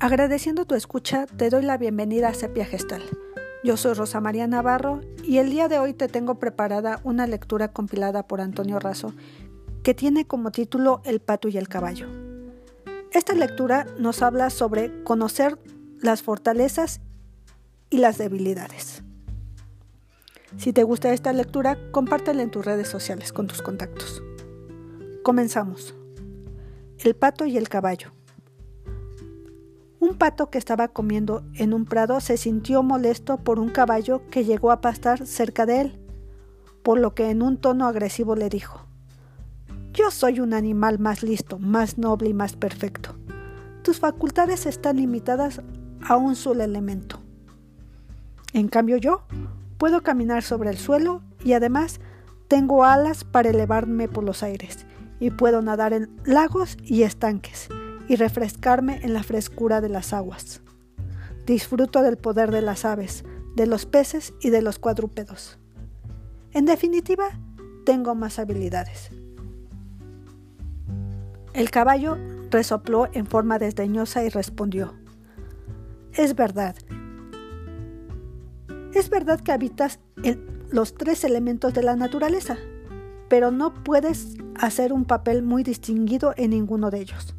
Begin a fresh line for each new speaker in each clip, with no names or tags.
Agradeciendo tu escucha, te doy la bienvenida a Sepia Gestal. Yo soy Rosa María Navarro y el día de hoy te tengo preparada una lectura compilada por Antonio Razo que tiene como título El pato y el caballo. Esta lectura nos habla sobre conocer las fortalezas y las debilidades. Si te gusta esta lectura, compártela en tus redes sociales con tus contactos. Comenzamos. El pato y el caballo. Un pato que estaba comiendo en un prado se sintió molesto por un caballo que llegó a pastar cerca de él, por lo que en un tono agresivo le dijo, Yo soy un animal más listo, más noble y más perfecto. Tus facultades están limitadas a un solo elemento. En cambio yo puedo caminar sobre el suelo y además tengo alas para elevarme por los aires y puedo nadar en lagos y estanques y refrescarme en la frescura de las aguas. Disfruto del poder de las aves, de los peces y de los cuadrúpedos. En definitiva, tengo más habilidades. El caballo resopló en forma desdeñosa y respondió, Es verdad. Es verdad que habitas en los tres elementos de la naturaleza, pero no puedes hacer un papel muy distinguido en ninguno de ellos.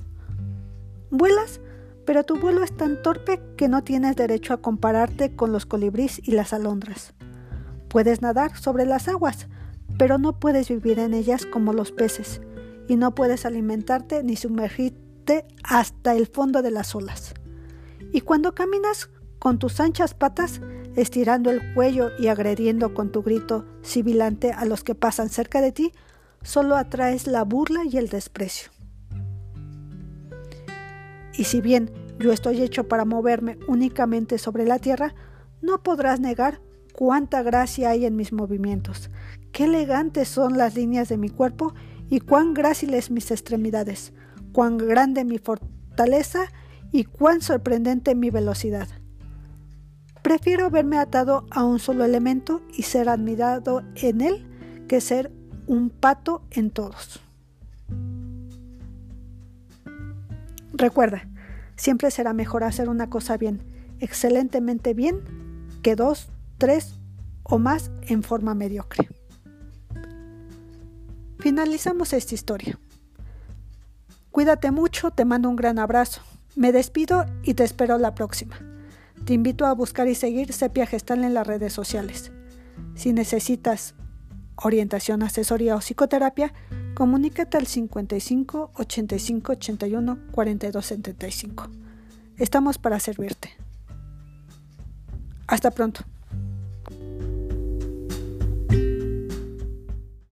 Vuelas, pero tu vuelo es tan torpe que no tienes derecho a compararte con los colibríes y las alondras. Puedes nadar sobre las aguas, pero no puedes vivir en ellas como los peces, y no puedes alimentarte ni sumergirte hasta el fondo de las olas. Y cuando caminas con tus anchas patas, estirando el cuello y agrediendo con tu grito sibilante a los que pasan cerca de ti, solo atraes la burla y el desprecio. Y si bien yo estoy hecho para moverme únicamente sobre la tierra, no podrás negar cuánta gracia hay en mis movimientos, qué elegantes son las líneas de mi cuerpo y cuán gráciles mis extremidades, cuán grande mi fortaleza y cuán sorprendente mi velocidad. Prefiero verme atado a un solo elemento y ser admirado en él que ser un pato en todos. Recuerda, siempre será mejor hacer una cosa bien, excelentemente bien, que dos, tres o más en forma mediocre. Finalizamos esta historia. Cuídate mucho, te mando un gran abrazo. Me despido y te espero la próxima. Te invito a buscar y seguir Sepia Gestal en las redes sociales. Si necesitas orientación, asesoría o psicoterapia, comunícate al 55 85 81 42 75. Estamos para servirte. Hasta pronto.